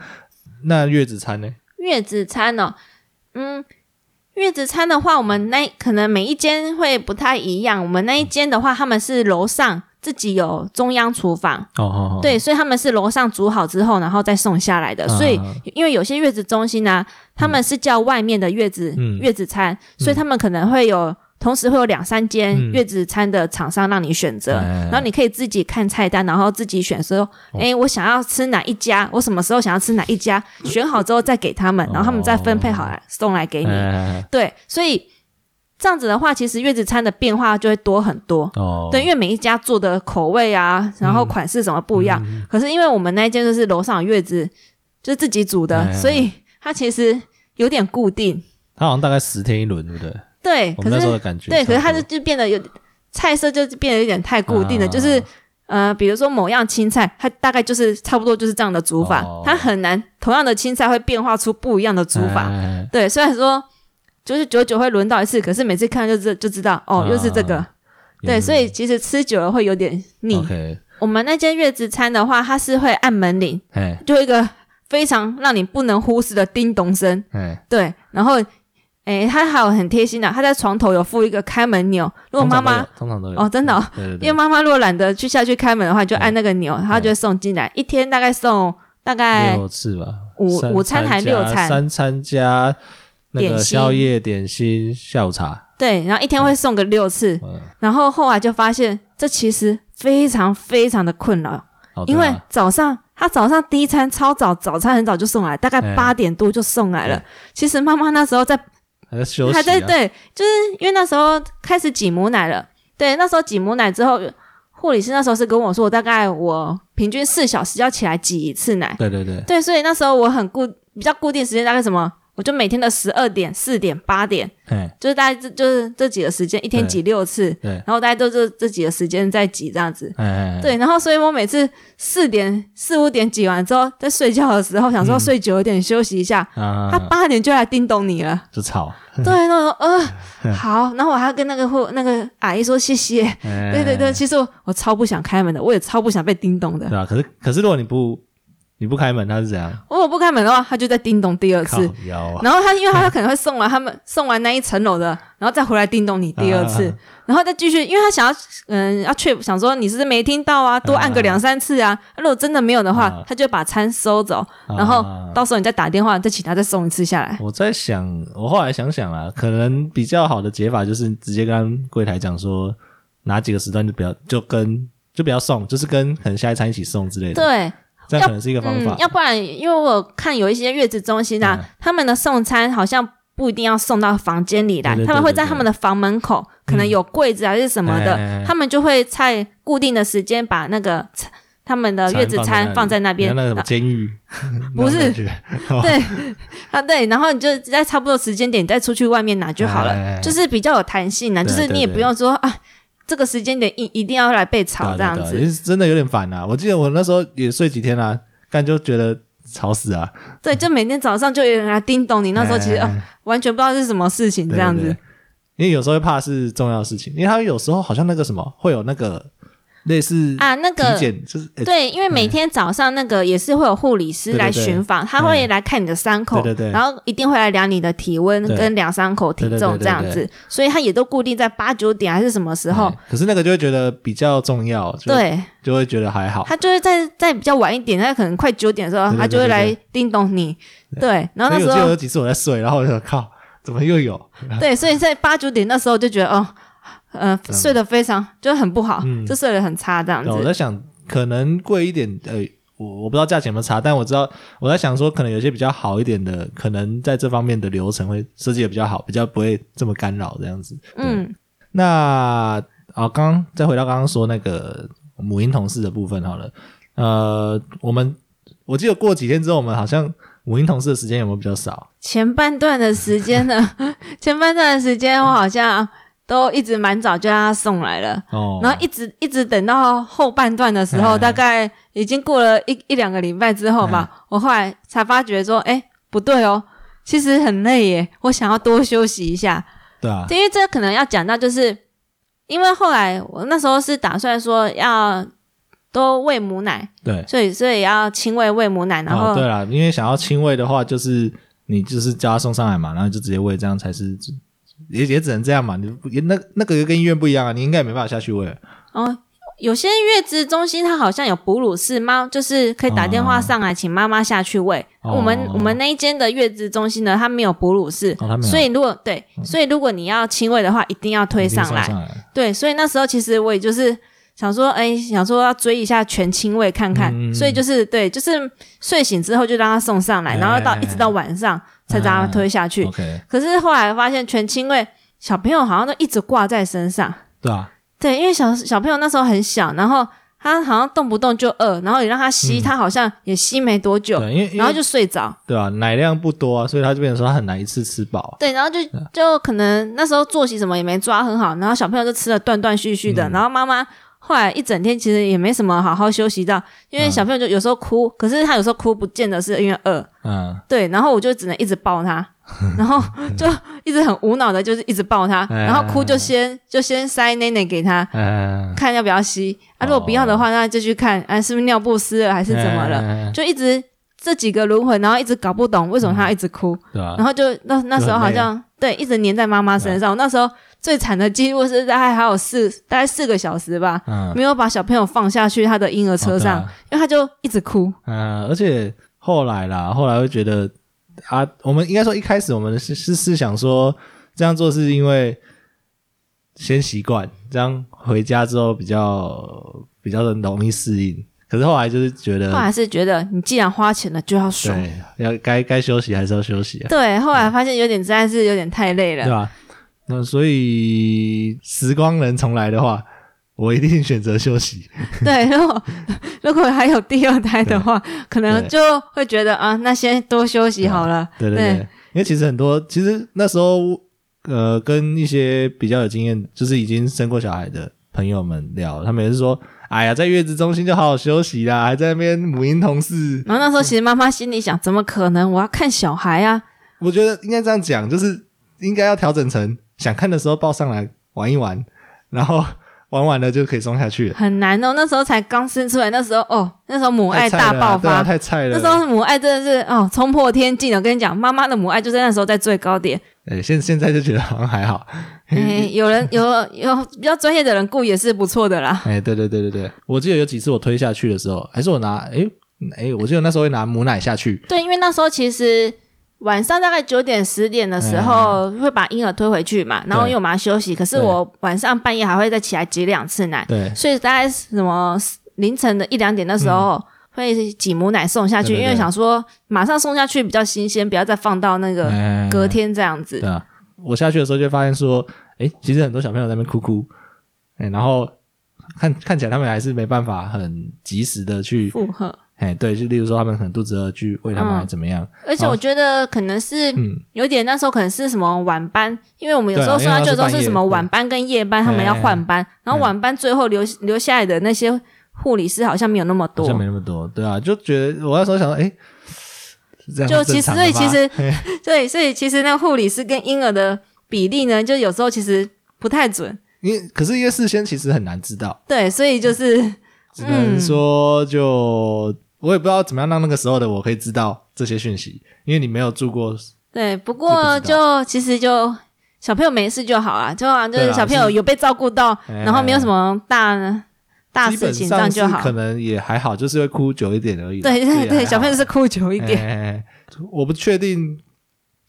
S1: 那月子餐呢？
S2: 月子餐哦。嗯，月子餐的话，我们那可能每一间会不太一样。我们那一间的话，他们是楼上自己有中央厨房，
S1: 哦哦哦，
S2: 对，所以他们是楼上煮好之后，然后再送下来的。所以
S1: 啊
S2: 因为有些月子中心呢、他们是叫外面的月子、
S1: 嗯。
S2: 月子餐，所以他们可能会有同时会有两三间
S1: 嗯。
S2: 月子餐的厂商让你选择，
S1: 哎
S2: 然后你可以自己看菜单，然后自己选说，
S1: 哦。
S2: 哎、我想要吃哪一家，我什么时候想要吃哪一家，选好之后再给他们，然后他们再分配好来送来给你。
S1: 哎。
S2: 对，所以这样子的话，其实月子餐的变化就会多很多。
S1: 哦，
S2: 对，因为每一家做的口味啊，然后款式什么不一样。
S1: 嗯
S2: 可是因为我们那一间就是楼上有月子，就是自己煮的，
S1: 哎
S2: 所以它其实有点固定。
S1: 它好像大概十天一轮，对不对？
S2: 对，可是
S1: 的感觉
S2: 对，可是它就就变得有菜色就变得有点太固定了，
S1: 啊
S2: 就是。呃，比如说某样青菜，它大概就是差不多就是这样的煮法，
S1: 哦
S2: 它很难同样的青菜会变化出不一样的煮法。对，虽然说就是久久会轮到一次，可是每次看就知就知道哦，
S1: 啊
S2: 又是这个。对，所以其实吃久了会有点腻。我们那间月子餐的话，它是会按门铃，
S1: 哎
S2: 就一个非常让你不能忽视的叮咚声。
S1: 哎，
S2: 对，然后，诶，它还有很贴心的，它在床头有附一个开门钮。如果妈妈
S1: 通常都有，
S2: 哦，真的、因为妈妈如果懒得去下去开门的话，就按那个钮，它就会送进来。一天大概送大概
S1: 六次吧，
S2: 五
S1: 三
S2: 午餐还
S1: 加
S2: 六餐
S1: 三餐加那个
S2: 点
S1: 宵夜、点心、下午茶，
S2: 对，然后一天会送个六次。
S1: 嗯，
S2: 然后后来就发现，这其实非常非常的困扰，因为早上他早上第一餐超早，早餐很早就送来，大概
S1: 哎
S2: 八点多就送来了
S1: 对。
S2: 其实妈妈那时候在
S1: 还在休息啊，
S2: 还在对，就是因为那时候开始挤母奶了。对，那时候挤母奶之后，护理师那时候是跟我说，我大概我平均四小时要起来挤一次奶。
S1: 对对对，
S2: 对，所以那时候我很固比较固定时间，大概什么，我就每天的十二点、四点、八点，
S1: 哎
S2: 就是大概这就是这几个时间，一天挤六次，
S1: 对，
S2: 然后大家都这这几个时间在挤这样子。对，然后所以我每次四点四五点挤完之后，在睡觉的时候想说
S1: 嗯
S2: 睡久一点休息一下，
S1: 啊，
S2: 他八点就来叮咚你了。
S1: 就吵，
S2: 对，那我说呃好，然后我还要跟那个护那个阿姨说谢谢。
S1: 哎
S2: 对对对，，其实我我超不想开门的，我也超不想被叮咚的
S1: 对。啊，可是可是如果你不你不开门，他是怎样？
S2: 如果不开门的话，他就在叮咚第二
S1: 靠
S2: 次。
S1: 腰啊，
S2: 然后他，因为他可能会送完他们送完那一层楼的，然后再回来叮咚你第二次，
S1: 啊
S2: 然后再继续，因为他想要，嗯，要确想说你是不是没听到啊，多按个两三次啊。如果真的没有的话，
S1: 啊
S2: 他就把餐收走，然后
S1: 啊
S2: 到时候你再打电话，再请他再送一次下来。
S1: 我在想，我后来想想啊，可能比较好的解法就是直接跟柜台讲说，哪几个时段就不要，就跟就不要送，就是跟可能下一餐一起送之类的，
S2: 对，
S1: 这样可能是一个方法。
S2: 嗯，要不然，因为我看有一些月子中心啊，
S1: 嗯。
S2: 他们的送餐好像不一定要送到房间里来，
S1: 对对对
S2: 他们会在他们的房门口，可能有柜子还是什么的，他们就会在固定的时间把那个他们的月子餐放在那边。
S1: 那个什么监狱，
S2: 不是。<laughs> 对啊，对，然后你就在差不多时间点再出去外面拿就好了，
S1: 哎哎哎。
S2: 就是比较有弹性
S1: 呢，
S2: 就是你也不用说啊，这个时间点一一定要来被吵这样子。
S1: 真的有点烦啊。我记得我那时候也睡几天啊，但就觉得吵死啊。
S2: 对，就每天早上就有人来叮咚你，那时候其实完全不知道是什么事情这样子。
S1: 因为有时候会怕是重要的事情，因为他有时候好像那个什么会有那个类似
S2: 啊，那
S1: 体
S2: 个
S1: 检，就是诶
S2: 对，因为每天早上那个也是会有护理师来巡访，他会来看你的伤口，
S1: 对对对。
S2: 然后一定会来量你的体温跟量伤口体重这样子，所以他也都固定在八九点还是什么时候。
S1: 哎，可是那个就会觉得比较重要，
S2: 对。
S1: 就会觉得还好。
S2: 他就会在在比较晚一点，他可能快九点的时候，他就会来叮咚你，对，然后那时候
S1: 有几次我在睡，然后我就靠，怎么又有？
S2: 对，所以在八九点那时候就觉得哦，呃，睡得非常就很不好，
S1: 嗯
S2: 就睡得很差这样子。
S1: 我在想，可能贵一点，呃，我我不知道价钱有没有差，但我知道我在想说，可能有些比较好一点的，可能在这方面的流程会设计的比较好，比较不会这么干扰这样子。
S2: 嗯，
S1: 那啊，刚刚再回到刚刚说那个母婴同事的部分好了，呃，我们我记得过几天之后，我们好像母婴同事的时间有没有比较少？
S2: 前半段的时间呢，<laughs> 前半段的时间我好像都一直蛮早就让他送来了。
S1: 哦，
S2: 然后一直一直等到后半段的时候，
S1: 哎
S2: 大概已经过了一一两个礼拜之后吧，我后来才发觉说，哎，不对哦，其实很累耶，我想要多休息一下。
S1: 对啊，
S2: 因为这可能要讲到，就是因为后来我那时候是打算说要多喂母奶，
S1: 对。
S2: 所以所以要亲喂喂母奶，然后、
S1: 哦、对啊，因为想要亲喂的话，就是你就是叫他送上来嘛，然后就直接喂，这样才是也也只能这样嘛。你也那那个跟医院不一样啊，你应该也没办法下去喂。
S2: 哦，有些月子中心它好像有哺乳室，妈就是可以打电话上来，请妈妈下去喂。
S1: 哦
S2: 我们我们那一间的月子中心呢，它没有哺乳室，所以如果对，所以如果你要亲喂的话，一定要推上来。对，所以那时候其实我也就是想说，哎，想说要追一下全亲喂看看，
S1: 嗯
S2: 所以就是对，就是睡醒之后就让他送上来，
S1: 哎
S2: 然后到一直到晚上才把它推下去。
S1: OK，
S2: 可是后来发现全亲喂小朋友好像都一直挂在身上，
S1: 对啊，
S2: 对，因为小小朋友那时候很小，然后他好像动不动就饿，然后你让他吸，他好像也吸没多久，
S1: 嗯对，因为
S2: 然后就睡着。
S1: 对啊，奶量不多啊，所以他就变成说他很难一次吃饱。
S2: 对，然后就就可能那时候作息什么也没抓很好，然后小朋友就吃的断断续续的，
S1: 嗯
S2: 然后妈妈后来一整天其实也没什么好好休息到，因为
S1: 嗯。
S2: 小朋友就有时候哭，可是他有时候哭不见得是因为饿，
S1: 嗯，
S2: 对，然后我就只能一直抱他，<laughs> 然后就一直很无脑的，就是一直抱他，<laughs>
S1: 哎。
S2: 然后哭就先就先塞奶奶给他，
S1: 嗯，
S2: 看要不要吸。啊，如果不要的话，那就去看啊是不是尿布湿了还是怎么了，
S1: 了？
S2: 就一直这几个轮回，然后一直搞不懂为什么他一直哭。
S1: 对啊
S2: 然，后就那那时候好像对一直黏在妈妈身上。那时候最惨的记录是大概还有四大概四个小时吧，
S1: 嗯，
S2: 没有把小朋友放下去他的婴儿车上，
S1: 哦
S2: 因为他就一直哭。
S1: 嗯，而且后来啦，后来会觉得啊，我们应该说一开始我们是是是想说这样做是因为先习惯，这样回家之后比较比较容易适应。可是后来就是觉得
S2: 后，来是觉得你既然花钱了就要爽。
S1: 对，要该该休息还是要休息啊，
S2: 对，后来发现有点实在是有点太累了。
S1: 对吧？那所以时光能重来的话，我一定选择休息。<laughs>
S2: 对，如果如果还有第二胎的话，可能就会觉得啊，那先多休息好了。对
S1: 对对对，因为其实很多，其实那时候呃，跟一些比较有经验，就是已经生过小孩的朋友们聊，他们也是说，哎呀，在月子中心就好好休息啦，还在那边母婴同事。
S2: 然后那时候其实妈妈心里想，怎么可能？我要看小孩啊！
S1: 我觉得应该这样讲，就是应该要调整成想看的时候抱上来玩一玩，然后玩完了就可以送下去了。
S2: 很难哦，那时候才刚生出来，那时候哦，那时候母爱大爆发，
S1: 太菜了。
S2: 那时候母爱真的是哦冲破天际了。我跟你讲，妈妈的母爱就在那时候在最高点。
S1: 哎，现现在就觉得好像还好。
S2: 哎，<laughs> 有人有有比较专业的人雇也是不错的啦。
S1: 哎，对对对对对，我记得有几次我推下去的时候，还是我拿，哎哎，我记得那时候会拿母奶下去，
S2: 对，因为那时候其实晚上大概九点十点的时候会把婴儿推回去嘛，然后因为我们要休息，可是我晚上半夜还会再起来挤两次奶，
S1: 对，
S2: 所以大概什么凌晨的一两点的时候。会挤母奶送下去，
S1: 嗯对对对
S2: 因为想说马上送下去比较新鲜，不要再放到那个
S1: 哎
S2: 隔天这样子。
S1: 对啊，我下去的时候就发现说，哎，其实很多小朋友在那边哭哭，哎，然后看看起来他们还是没办法很及时的去，
S2: 负荷，
S1: 哎，对，就例如说他们可能肚子饿去喂他们，
S2: 嗯。
S1: 还怎么样，
S2: 而且我觉得可能是
S1: 嗯，
S2: 有点那时候可能是什么晚班，因为我们有时候送下去的时候
S1: 是
S2: 什么晚班跟夜班，他们要换班，然后晚班最后留留下来的那些护理师好像没有那么多。
S1: 好像，没那么多，对啊，就觉得我那时候想说，哎，是这样
S2: 就其实所以其实
S1: 嘿。<laughs>
S2: 对，所以其实那个护理师跟婴儿的比例呢，就有时候其实不太准，
S1: 因为可是因为事先其实很难知道，
S2: 对，所以就是
S1: 只能说就。我也不知道怎么样让那个时候的我可以知道这些讯息，因为你没有住过
S2: 对，不
S1: 这
S2: 过
S1: 不
S2: 就其实就小朋友没事就好啊，就好像就是小朋友有被照顾到，
S1: 哎。
S2: 然后没有什么大大
S1: 基本
S2: 事情，这
S1: 上
S2: 样就好
S1: 可。能也还好，就是会哭久一点而已。
S2: 对对对，小朋友是哭久一点。
S1: 哎我不确定，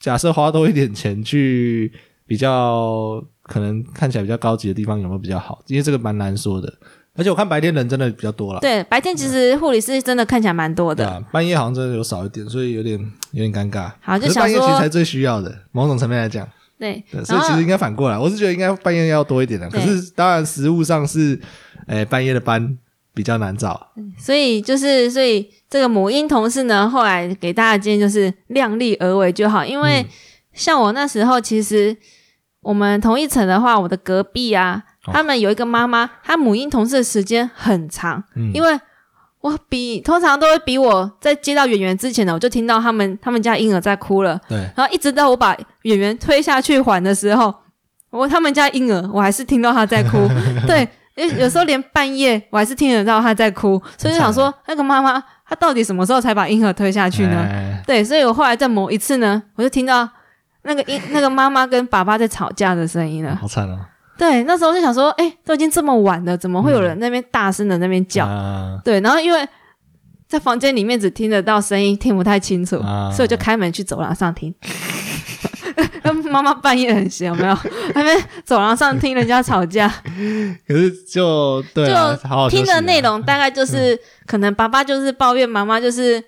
S1: 假设花多一点钱去比较可能看起来比较高级的地方有没有比较好？因为这个蛮难说的。而且我看白天人真的比较多了，
S2: 对，白天其实护理师真的看起来蛮多的。
S1: 半夜好像真的有少一点，所以有点有点尴尬。
S2: 好，就想说
S1: 半夜其实才最需要的，某种层面来讲，
S2: 对，
S1: 所以其实应该反过来，我是觉得应该半夜要多一点的。可是当然实物上是，哎，半夜的班比较难找。
S2: 所以就是，所以这个母婴同事呢，后来给大家建议就是量力而为就好。因为
S1: 嗯
S2: 像我那时候，其实我们同一层的话，我的隔壁啊，
S1: 哦
S2: 他们有一个妈妈，她母婴同事的时间很长，
S1: 嗯
S2: 因为我比通常都会比我在接到演员之前呢，我就听到他们他们家婴儿在哭了，
S1: 对，
S2: 然后一直到我把演员推下去还的时候，我他们家婴儿我还是听到他在哭，<laughs> 对。有有时候连半夜我还是听得到他在哭，所以就想说那个妈妈她到底什么时候才把婴儿推下去呢？
S1: 哎
S2: 对，所以我后来在某一次呢，我就听到那个婴那个妈妈跟爸爸在吵架的声音了。
S1: 好惨哦，
S2: 对，那时候就想说，哎，都已经这么晚了，怎么会有人那边大声的那边叫？
S1: 啊
S2: 对，然后因为在房间里面只听得到声音，听不太清楚，
S1: 啊
S2: 所以我就开门去走廊上听。<laughs> 妈妈半夜很闲，有没有？<laughs> 那边走廊上听人家吵架，
S1: 可是就对啊，
S2: 就
S1: 好好
S2: 听的内容大概就是，可能爸爸就是抱怨妈妈，就是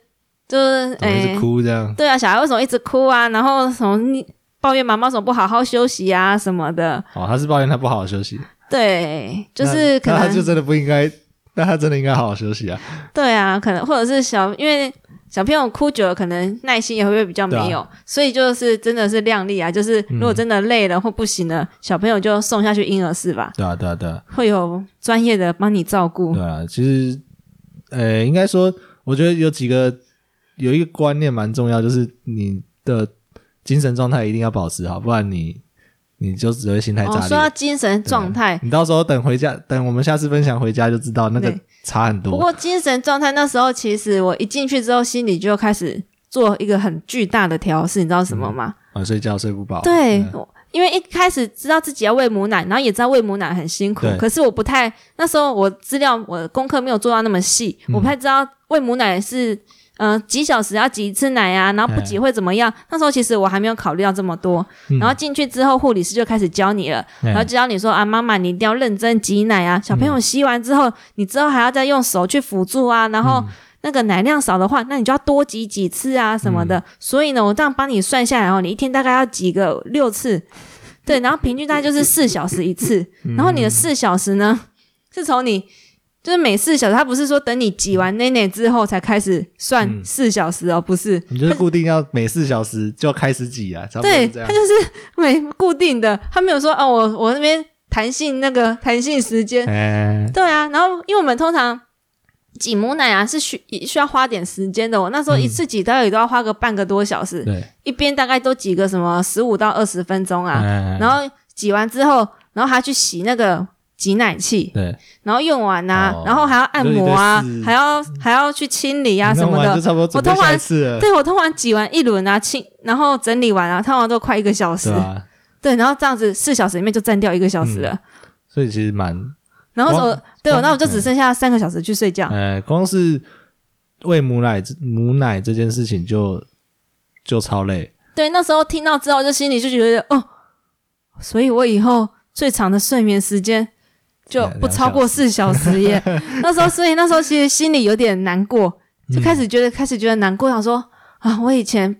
S2: 就是哎
S1: 直，哭这样，
S2: 对啊，小孩为什么一直哭啊？然后什么你抱怨妈妈为什么不好好休息啊什么的？
S1: 哦，他是抱怨他不好好休息，
S2: 对，就是可能
S1: 他就真的不应该，那他真的应该好好休息啊，
S2: 对啊，可能或者是小，因为小朋友哭久了，可能耐心也会比较没有，所以就是真的是量力啊，就是如果真的累了或不行了，小朋友就送下去婴儿室吧，
S1: 对啊，对啊，对啊，
S2: 会有专业的帮你照顾。
S1: 对啊，其实，呃，应该说，我觉得有几个有一个观念蛮重要，就是你的精神状态一定要保持好，不然你你就只会心态
S2: 哦，
S1: 炸
S2: 说到。精神状态，
S1: 你到时候等回家，等我们下次分享回家就知道那个差很多。
S2: 不过精神状态那时候，其实我一进去之后，心里就开始做一个很巨大的调试，你知道什么吗？
S1: 晚睡觉睡不饱，
S2: 对，
S1: 嗯
S2: 因为一开始知道自己要喂母奶，然后也知道喂母奶很辛苦，可是我不太那时候我资料我功课没有做到那么细，
S1: 嗯
S2: 我不太知道喂母奶是。呃，几小时要挤一次奶啊，然后不挤会怎么样？那时候其实我还没有考虑到这么多。
S1: 嗯
S2: 然后进去之后，护理师就开始教你了，
S1: 嗯
S2: 然后教你说啊，妈妈你一定要认真挤奶啊。小朋友吸完之后，你之后还要再用手去辅助啊，然后那个奶量少的话，那你就要多挤几次啊什么的。
S1: 嗯
S2: 所以呢，我这样帮你算下来哦，你一天大概要挤个六次，对，然后平均大概就是四小时一次。
S1: 嗯
S2: 然后你的四小时呢，是从你就是每四小时，他不是说等你挤完奶奶之后才开始算
S1: 嗯。
S2: 四小时哦，不是。
S1: 你就是固定要每四小时就开始挤啊，
S2: 对，
S1: 是这样。
S2: 它。就是每固定的，他没有说哦，我我那边弹性那个弹性时间，
S1: 哎，
S2: 对啊，然后因为我们通常挤母奶啊是需需要花点时间的，我那时候一次挤大概也都要花个半个多小时，
S1: 对，
S2: 一边大概都挤个什么十五到二十分钟啊，
S1: 哎。
S2: 然后挤完之后，然后还要去洗那个挤奶器，
S1: 对。
S2: 然后用完啊，
S1: 哦。
S2: 然后还要按摩啊还要还要去清理啊什么的。我通完
S1: 下一次了，
S2: 对我通常挤完一轮啊，清然后整理完啊，通完都快一个小时。
S1: 对。
S2: 然后这样子四小时里面就占掉一个小时了。
S1: 所以其实蛮
S2: 然后我对，
S1: 光
S2: 那我就只剩下三个小时去睡觉。
S1: 呃，光是喂母奶母奶这件事情就就超累，
S2: 对，那时候听到之后，就心里就觉得哦，所以我以后最长的睡眠时间就不超过四小时耶。<laughs> 那时候，所以那时候其实心里有点难过，就开始觉得、开始觉得难过，想说啊，我以前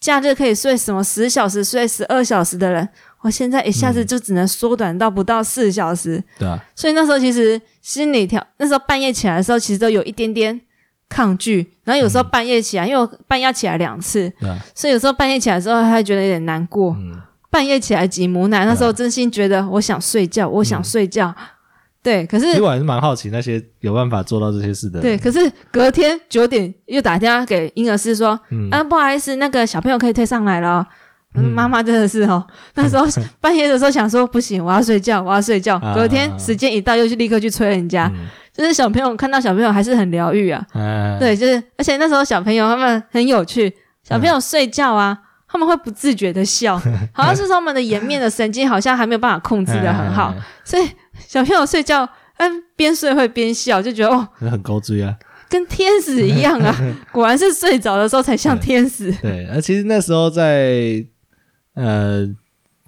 S2: 假日可以睡什么十小时、睡十二小时的人，我现在一下子就只能缩短到不到四小时。
S1: 对啊，
S2: 所以那时候其实心里调，那时候半夜起来的时候，其实都有一点点抗拒。然后有时候半夜起来，因为我半夜要起来两次，所以有时候半夜起来的时候，还觉得有点难过。
S1: 嗯，
S2: 半夜起来挤母奶，那时候真心觉得我想睡觉，我想睡觉。对，可是
S1: 其实我还是蛮好奇那些有办法做到这些事的人，
S2: 对，可是隔天九点又打电话给婴儿室说，
S1: 嗯
S2: 啊，不好意思，那个小朋友可以推上来了哦。
S1: 嗯
S2: 妈妈真的是哦，<laughs> 那时候半夜的时候想说不行，我要睡觉，我要睡觉。
S1: 啊
S2: 隔天时间一到，又去立刻去催人家。
S1: 嗯
S2: 就是小朋友看到小朋友还是很疗愈啊。
S1: 哎，
S2: 对，就是而且那时候小朋友他们很有趣，小朋友睡觉啊，他们会不自觉的笑，<laughs> 好像是说他们的颜面的神经好像还没有办法控制的很好，
S1: 哎，
S2: 所以小朋友睡觉，嗯，边睡会边笑，就觉得哦，
S1: 哎很高追啊，
S2: 跟天使一样啊！<laughs> 果然是睡着的时候才像天使。
S1: 对，而其实那时候在呃，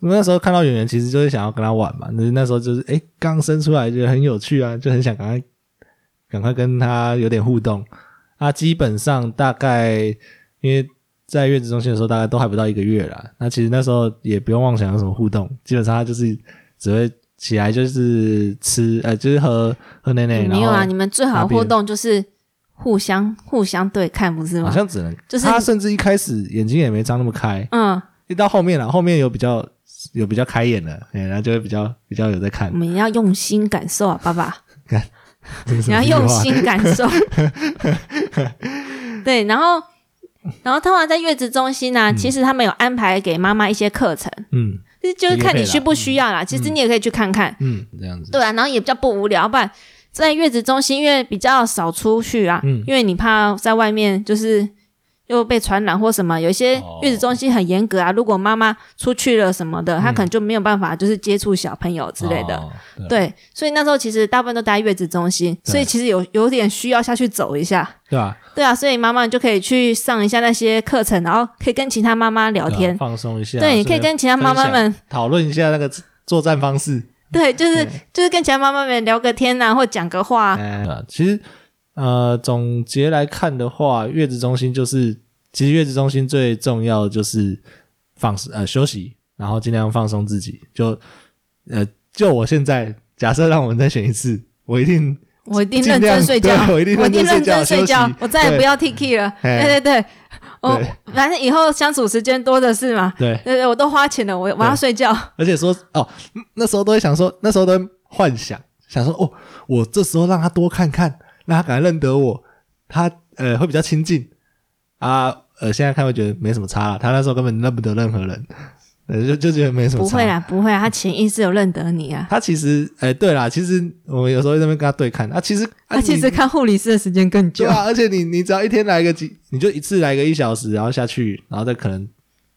S1: 那时候看到圆圆，其实就是想要跟他玩嘛。那那时候就是哎，刚生出来觉得很有趣啊，就很想赶快赶快跟他有点互动。啊，基本上大概因为在月子中心的时候，大概都还不到一个月啦。那其实那时候也不用妄想有什么互动，基本上他就是只会起来就是吃，呃，就是喝喝奶奶，
S2: 没有啊，你们最好的互动就是互相互相对看，不是吗好？
S1: 像只能，
S2: 就是
S1: 他甚至一开始眼睛也没张那么开，
S2: 嗯，
S1: 一到后面了，后面有比较有比较开眼了，哎、然后就会比较比较有在看
S2: 我。们要用心感受啊，爸爸。你要用心感受。<laughs> 对，然后，然后通常在月子中心呢、其实他们有安排给妈妈一些课程，
S1: 嗯
S2: 就是看你需不需要啦。其实你也可以去看看，
S1: 嗯，这样子，
S2: 对啊，然后也比较不无聊，不然在月子中心，因为比较少出去啊，
S1: 嗯。
S2: 因为你怕在外面就是又被传染或什么，有一些
S1: 哦
S2: 月子中心很严格啊，如果妈妈出去了什么的，她可能就没有办法就是接触小朋友之类的。
S1: 哦对
S2: 对，所以那时候其实大部分都待月子中心，所以其实有有点需要下去走一下。
S1: 对啊？
S2: 对啊，所以妈妈就可以去上一下那些课程，然后可以跟其他妈妈聊天。
S1: 放松一下，
S2: 对，你可以跟其他妈妈们，
S1: 讨论一下那个作战方式。
S2: 对，就是就是跟其他妈妈们聊个天呐、或讲个话。
S1: 啊其实呃，总结来看的话，月子中心就是，其实月子中心最重要的就是放呃休息，然后尽量放松自己。就呃，就我现在假设让我们再选一次，我一定
S2: 我一定认真睡觉，
S1: 我一定认真睡觉
S2: 我再也不要 T K 了。
S1: 嘿
S2: 对对对，我反正以后相处时间多的是嘛。
S1: 对，
S2: 对对，我都花钱了，我我要睡觉。
S1: 而且说哦，那时候都会想说，那时候都会幻想，想说哦，我这时候让他多看看，让他赶快认得我，他呃会比较亲近啊。呃，现在看会觉得没什么差了，他那时候根本认不得任何人，呃，就就觉得没什么差。
S2: 不会啦，不会啊，他潜意识有认得你啊。<laughs>
S1: 他其实，哎、对啦，其实我们有时候在那边跟他对看，啊，其实，啊、
S2: 他其实看护理师的时间更久
S1: 对。啊，而且你你只要一天来个几，你就一次来个一小时，然后下去，然后再可能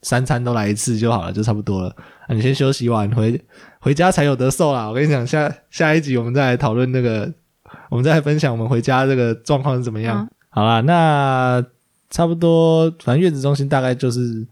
S1: 三餐都来一次就好了，就差不多了。啊，你先休息完回回家才有得受啦。我跟你讲，下下一集我们再来讨论那个，我们再分享我们回家这个状况是怎么样。
S2: 嗯
S1: 好啦，那差不多，反正月子中心大概就是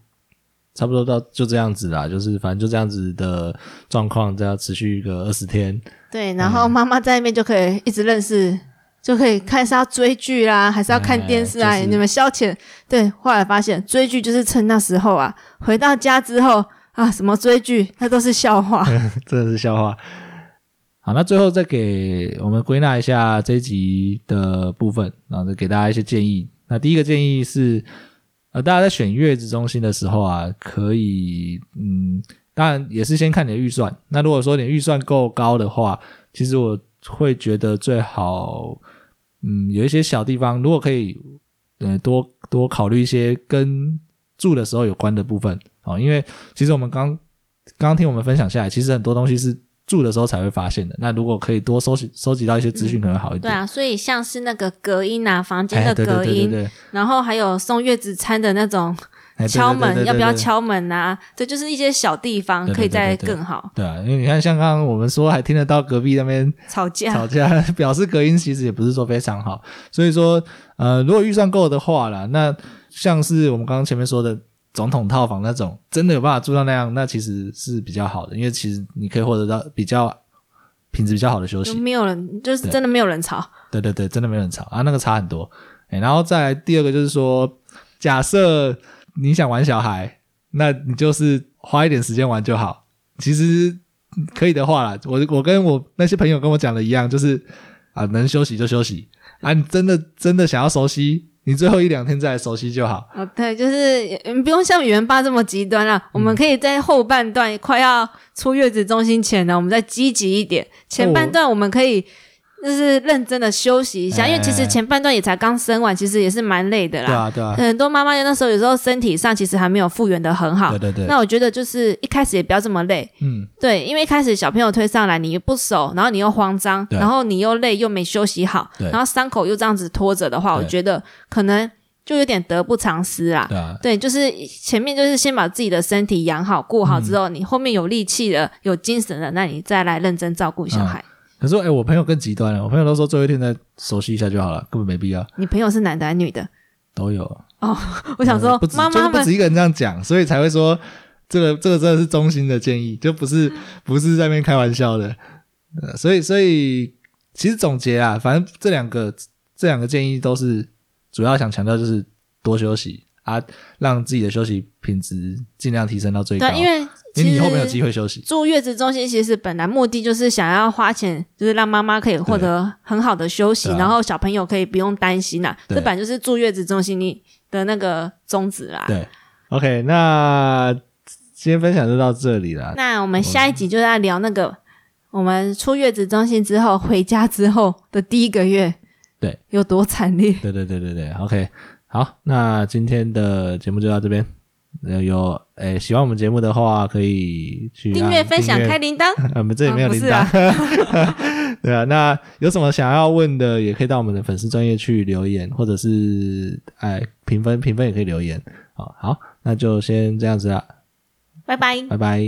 S1: 差不多到就这样子啦，就是反正就这样子的状况，这样持续一个二十天。
S2: 对，然后妈妈在那边就可以一直认识，就可以看是要追剧啦，还是要看电视啊？
S1: 哎就是
S2: 你们消遣。对，后来发现追剧就是趁那时候啊，回到家之后啊，什么追剧，那都是笑话。<laughs>
S1: 真的是笑话。好，那最后再给我们归纳一下这一集的部分，然后再给大家一些建议。那第一个建议是，呃，大家在选月子中心的时候啊，可以，嗯，当然也是先看你的预算。那如果说你预算够高的话，其实我会觉得最好，嗯，有一些小地方，如果可以，呃，多多考虑一些跟住的时候有关的部分哦，因为其实我们刚刚听我们分享下来，其实很多东西是住的时候才会发现的。那如果可以多收集收集到一些资讯，可能好一点。
S2: 对啊，所以像是那个隔音啊，房间
S1: 哎，
S2: 的
S1: 对对
S2: 隔音，
S1: 对对对，
S2: 然后还有送月子餐的那种敲门，
S1: 对对对对
S2: 要不要敲门啊？这就是一些小地方
S1: 对对
S2: 可以再
S1: 对对对
S2: 更好。
S1: 对啊，因为你看，像刚刚我们说，还听得到隔壁那边
S2: 吵架，
S1: 吵架，表示隔音其实也不是说非常好。所以说，呃，如果预算够的话啦，那像是我们刚刚前面说的总统套房那种，真的有办法住到那样，那其实是比较好的，因为其实你可以获得到比较品质比较好的休息。
S2: 没有人，就是真的没有人吵。
S1: 对对对，真的没有人吵啊，那个差很多。哎，然后再来第二个就是说，假设你想玩小孩，那你就是花一点时间玩就好。其实可以的话啦，我我跟我那些朋友跟我讲的一样，就是啊，能休息就休息啊，你真的真的想要熟悉，你最后一两天再来熟悉就好。
S2: 哦，对，就是嗯不用像语言爸这么极端了。我
S1: 嗯
S2: 们可以在后半段快要出月子中心前呢，我们再积极一点。前半段我们可以就是认真的休息一下，
S1: 哎。
S2: 因为其实前半段也才刚生完，其实也是蛮累的啦。
S1: 对啊，对啊，
S2: 很多妈妈那时候有时候身体上其实还没有复原的很好
S1: 对。对对，
S2: 那我觉得就是一开始也不要这么累，
S1: 嗯，
S2: 对，因为一开始小朋友推上来，你不熟，然后你又慌张，然后你又累又没休息好，然后伤口又这样子拖着的话，我觉得可能就有点得不偿失啦。
S1: 对啊，
S2: 对，就是前面就是先把自己的身体养好、顾好之后，你后面有力气了、有精神了，那你再来认真照顾小孩。
S1: 可是哎，我朋友更极端了，我朋友都说最后一天再熟悉一下就好了，根本没必要，
S2: 你朋友是男的还是女的？
S1: 都有哦。
S2: 我想说妈妈们
S1: 就是不止一个人这样讲，所以才会说这个这个真的是衷心的建议，就不是不是在那边开玩笑的。呃，所以所以其实总结啊，反正这两个这两个建议都是主要想强调就是多休息啊，让自己的休息品质尽量提升到最高，
S2: 对，因为
S1: 你以后没有机会休息。
S2: 住月子中心其实本来目的就是想要花钱，就是让妈妈可以获得很好的休息，
S1: 啊
S2: 然后小朋友可以不用担心啦。
S1: 对
S2: 这本来就是住月子中心你的那个宗旨啦。
S1: 对，OK，那今天分享就到这里了。
S2: 那我们下一集就在聊那个我们出月子中心之后回家之后的第一个月，
S1: 对，
S2: 有多惨烈。
S1: 对对对对对，OK，好，那今天的节目就到这边。呃，有诶喜欢我们节目的话，可以去
S2: 订阅、分享、开铃铛。<laughs>
S1: 呃我们这里没有铃铛。<laughs> 对啊，那有什么想要问的，也可以到我们的粉丝专业去留言，或者是哎评分评分也可以留言。好，好，那就先这样子啦，
S2: 拜拜。
S1: 拜拜。